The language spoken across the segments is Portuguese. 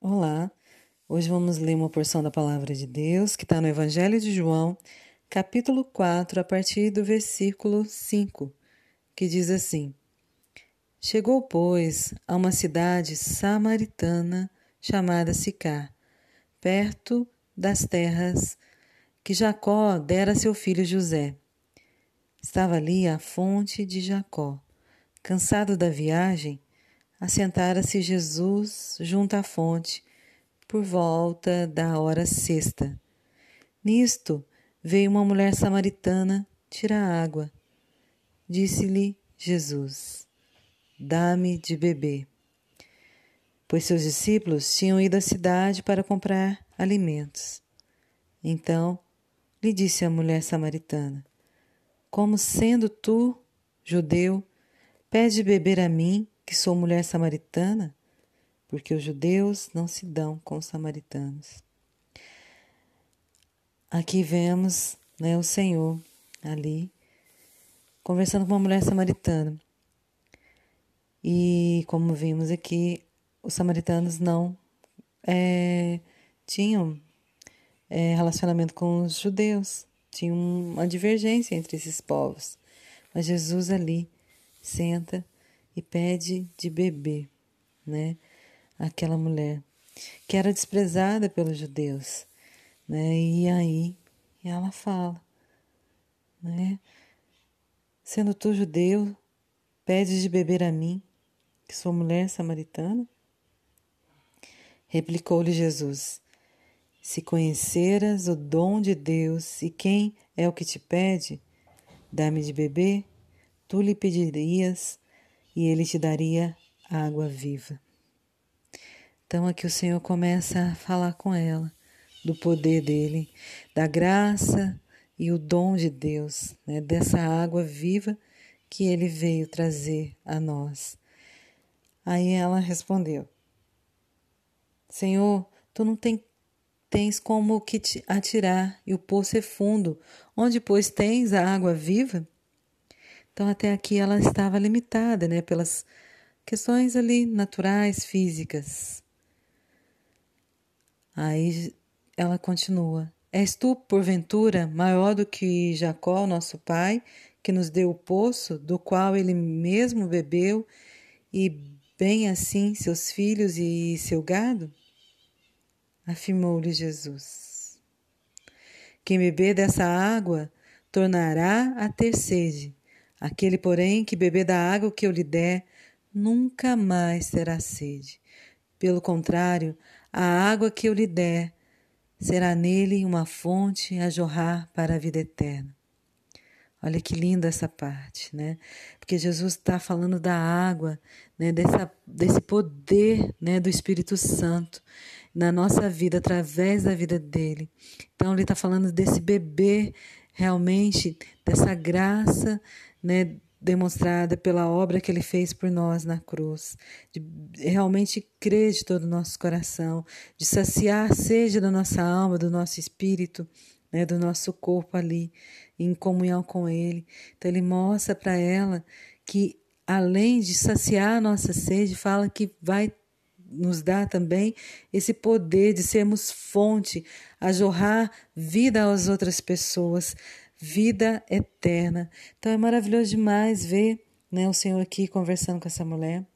Olá, hoje vamos ler uma porção da palavra de Deus que está no Evangelho de João, capítulo 4, a partir do versículo 5, que diz assim: Chegou, pois, a uma cidade samaritana chamada Sicar, perto das terras que Jacó dera a seu filho José. Estava ali a fonte de Jacó. Cansado da viagem, assentara-se Jesus junto à fonte, por volta da hora sexta. Nisto veio uma mulher samaritana tirar água. Disse-lhe Jesus: Dá-me de beber. Pois seus discípulos tinham ido à cidade para comprar alimentos. Então lhe disse a mulher samaritana: Como sendo tu, judeu, pede beber a mim, que sou mulher samaritana, porque os judeus não se dão com os samaritanos. Aqui vemos né, o Senhor ali conversando com uma mulher samaritana. E como vimos aqui, os samaritanos não é, tinham é, relacionamento com os judeus, tinha uma divergência entre esses povos. Mas Jesus ali senta e pede de beber, né? Aquela mulher que era desprezada pelos judeus, né? E aí ela fala, né? Sendo tu judeu, pede de beber a mim, que sou mulher samaritana? Replicou-lhe Jesus: Se conheceras o dom de Deus e quem é o que te pede, dá-me de beber, tu lhe pedirias e ele te daria água viva. Então aqui o Senhor começa a falar com ela do poder dele, da graça e o dom de Deus, né, dessa água viva que ele veio trazer a nós. Aí ela respondeu: Senhor, tu não tem, tens como que te atirar e o poço é fundo, onde pois tens a água viva? Então, até aqui ela estava limitada, né, pelas questões ali naturais, físicas. Aí ela continua: És tu, porventura, maior do que Jacó, nosso pai, que nos deu o poço, do qual ele mesmo bebeu, e bem assim seus filhos e seu gado? Afirmou-lhe Jesus. Quem beber dessa água tornará a ter sede Aquele, porém, que beber da água que eu lhe der, nunca mais terá sede. Pelo contrário, a água que eu lhe der será nele uma fonte a jorrar para a vida eterna. Olha que linda essa parte, né? Porque Jesus está falando da água, né? Dessa, desse poder, né? Do Espírito Santo na nossa vida através da vida dele. Então ele está falando desse beber realmente dessa graça, né, demonstrada pela obra que ele fez por nós na cruz, de realmente crer de todo o nosso coração, de saciar a sede da nossa alma, do nosso espírito, né, do nosso corpo ali, em comunhão com ele. Então ele mostra para ela que além de saciar a nossa sede, fala que vai nos dar também esse poder de sermos fonte a jorrar vida às outras pessoas, vida eterna. Então é maravilhoso demais ver né, o Senhor aqui conversando com essa mulher,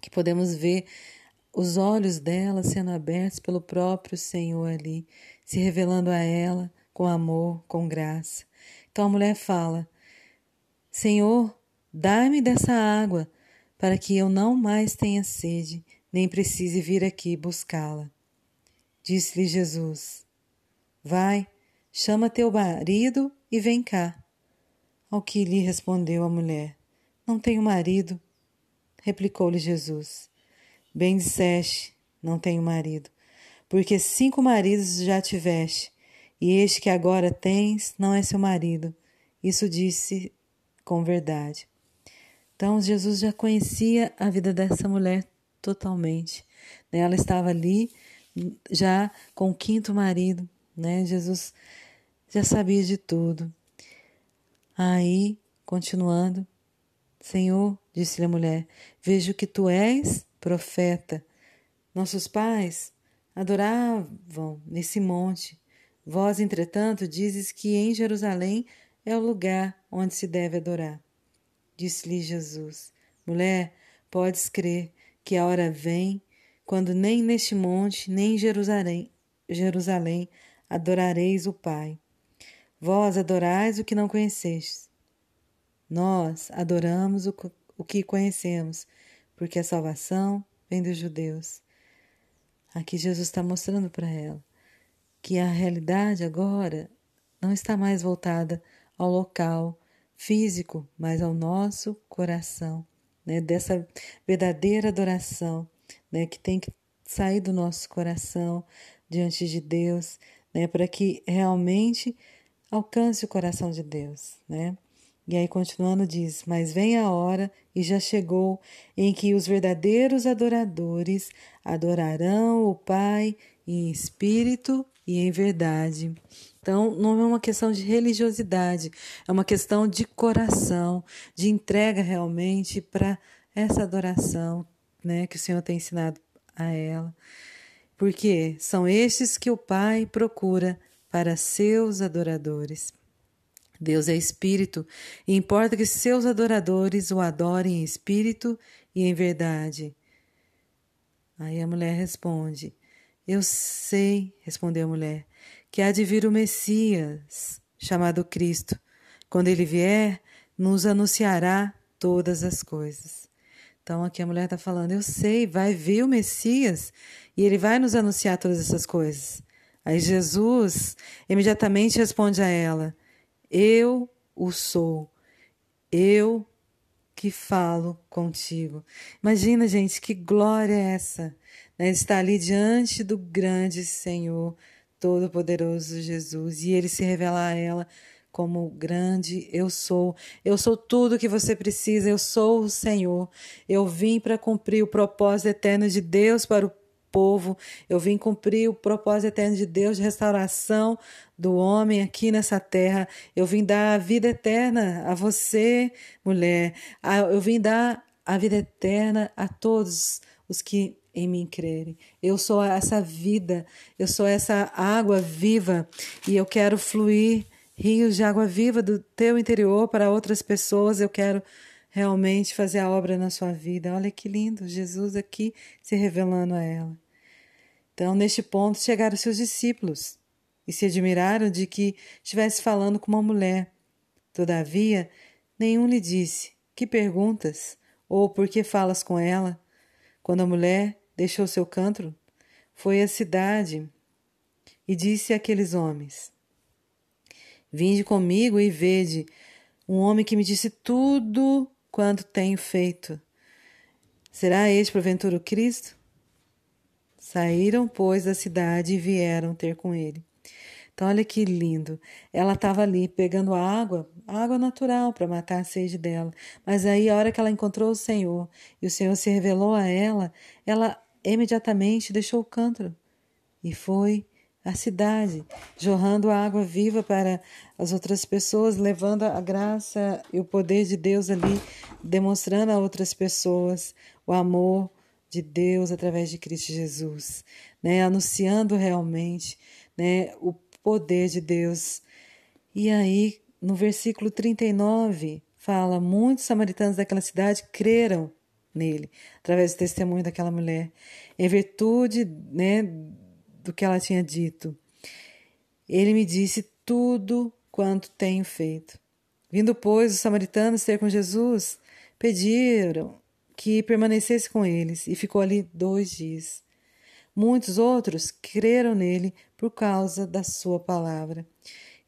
que podemos ver os olhos dela sendo abertos pelo próprio Senhor ali, se revelando a ela com amor, com graça. Então a mulher fala: Senhor, dá-me dessa água, para que eu não mais tenha sede, nem precise vir aqui buscá-la. Disse-lhe Jesus: Vai, chama teu marido e vem cá. Ao que lhe respondeu a mulher: Não tenho marido. Replicou-lhe Jesus: Bem disseste, não tenho marido, porque cinco maridos já tiveste, e este que agora tens não é seu marido. Isso disse com verdade. Então Jesus já conhecia a vida dessa mulher totalmente. Né? Ela estava ali já com o quinto marido, né? Jesus já sabia de tudo. Aí, continuando, Senhor, disse-lhe a mulher, vejo que tu és profeta. Nossos pais adoravam nesse monte. Vós, entretanto, dizes que em Jerusalém é o lugar onde se deve adorar. Disse-lhe Jesus: Mulher, podes crer que a hora vem quando nem neste monte, nem em Jerusalém, Jerusalém adorareis o Pai. Vós adorais o que não conhecestes. Nós adoramos o, o que conhecemos, porque a salvação vem dos judeus. Aqui Jesus está mostrando para ela que a realidade agora não está mais voltada ao local físico, mas ao nosso coração, né? dessa verdadeira adoração né? que tem que sair do nosso coração diante de Deus, né? para que realmente alcance o coração de Deus. Né? E aí, continuando, diz: Mas vem a hora, e já chegou, em que os verdadeiros adoradores adorarão o Pai em espírito e em verdade. Então, não é uma questão de religiosidade, é uma questão de coração, de entrega realmente para essa adoração né, que o Senhor tem ensinado a ela. Porque são estes que o Pai procura para seus adoradores. Deus é espírito e importa que seus adoradores o adorem em espírito e em verdade. Aí a mulher responde: Eu sei, respondeu a mulher, que há de vir o Messias, chamado Cristo. Quando ele vier, nos anunciará todas as coisas. Então aqui a mulher está falando: Eu sei, vai vir o Messias e ele vai nos anunciar todas essas coisas. Aí Jesus imediatamente responde a ela: eu o sou. Eu que falo contigo. Imagina, gente, que glória é essa, né? Estar ali diante do grande Senhor, Todo-Poderoso Jesus, e ele se revela a ela como grande eu sou. Eu sou tudo que você precisa, eu sou o Senhor. Eu vim para cumprir o propósito eterno de Deus para o povo. Eu vim cumprir o propósito eterno de Deus de restauração do homem aqui nessa terra. Eu vim dar a vida eterna a você, mulher. Eu vim dar a vida eterna a todos os que em mim crerem. Eu sou essa vida, eu sou essa água viva e eu quero fluir rios de água viva do teu interior para outras pessoas. Eu quero realmente fazer a obra na sua vida. Olha que lindo, Jesus aqui se revelando a ela. Então, neste ponto, chegaram seus discípulos e se admiraram de que estivesse falando com uma mulher. Todavia, nenhum lhe disse: Que perguntas? Ou por que falas com ela? Quando a mulher deixou seu canto, foi à cidade e disse àqueles homens: Vinde comigo e vede um homem que me disse tudo quanto tenho feito. Será este porventura o Cristo? Saíram, pois, da cidade e vieram ter com ele. Então, olha que lindo. Ela estava ali pegando água, água natural para matar a sede dela. Mas aí, a hora que ela encontrou o Senhor e o Senhor se revelou a ela, ela imediatamente deixou o cântaro e foi à cidade, jorrando a água viva para as outras pessoas, levando a graça e o poder de Deus ali, demonstrando a outras pessoas o amor de Deus através de Cristo Jesus, né? anunciando realmente né, o poder de Deus. E aí, no versículo 39, fala: muitos samaritanos daquela cidade creram nele, através do testemunho daquela mulher, em virtude né, do que ela tinha dito. Ele me disse tudo quanto tenho feito. Vindo, pois, os samaritanos ter com Jesus, pediram que permanecesse com eles e ficou ali dois dias. Muitos outros creram nele por causa da sua palavra.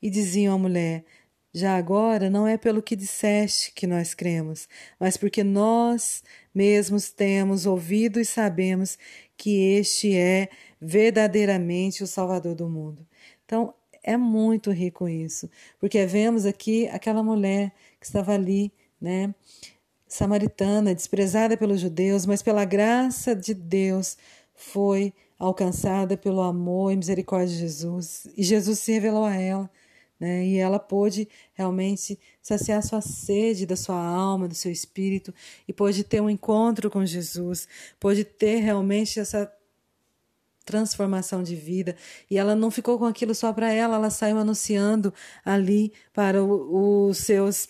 E diziam à mulher: Já agora não é pelo que disseste que nós cremos, mas porque nós mesmos temos ouvido e sabemos que este é verdadeiramente o Salvador do mundo. Então, é muito rico isso, porque vemos aqui aquela mulher que estava ali, né, samaritana, desprezada pelos judeus, mas pela graça de Deus foi alcançada pelo amor e misericórdia de Jesus. E Jesus se revelou a ela, né? E ela pôde realmente saciar sua sede da sua alma, do seu espírito, e pôde ter um encontro com Jesus, pôde ter realmente essa transformação de vida. E ela não ficou com aquilo só para ela, ela saiu anunciando ali para os seus.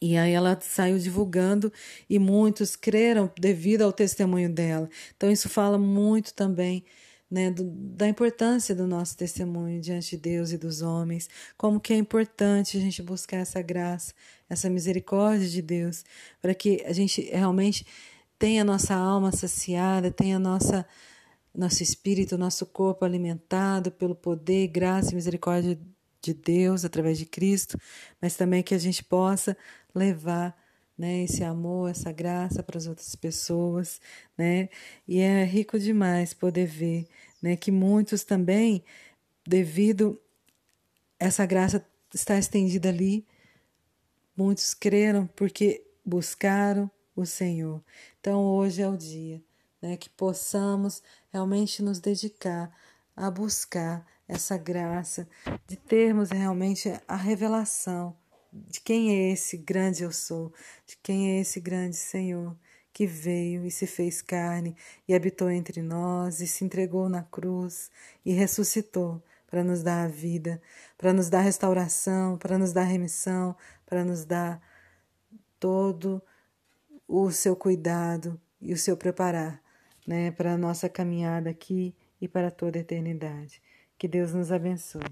E aí ela saiu divulgando e muitos creram devido ao testemunho dela. Então isso fala muito também né, do, da importância do nosso testemunho diante de Deus e dos homens, como que é importante a gente buscar essa graça, essa misericórdia de Deus, para que a gente realmente tenha a nossa alma saciada, tenha nossa nosso espírito, nosso corpo alimentado pelo poder, graça e misericórdia de Deus através de Cristo, mas também que a gente possa levar né, esse amor, essa graça para as outras pessoas, né? E é rico demais poder ver, né, que muitos também, devido essa graça estar estendida ali, muitos creram porque buscaram o Senhor. Então hoje é o dia né, que possamos realmente nos dedicar a buscar essa graça, de termos realmente a revelação de quem é esse grande eu sou, de quem é esse grande Senhor que veio e se fez carne e habitou entre nós e se entregou na cruz e ressuscitou para nos dar a vida, para nos dar restauração, para nos dar remissão, para nos dar todo o seu cuidado e o seu preparar né, para a nossa caminhada aqui e para toda a eternidade. Que Deus nos abençoe.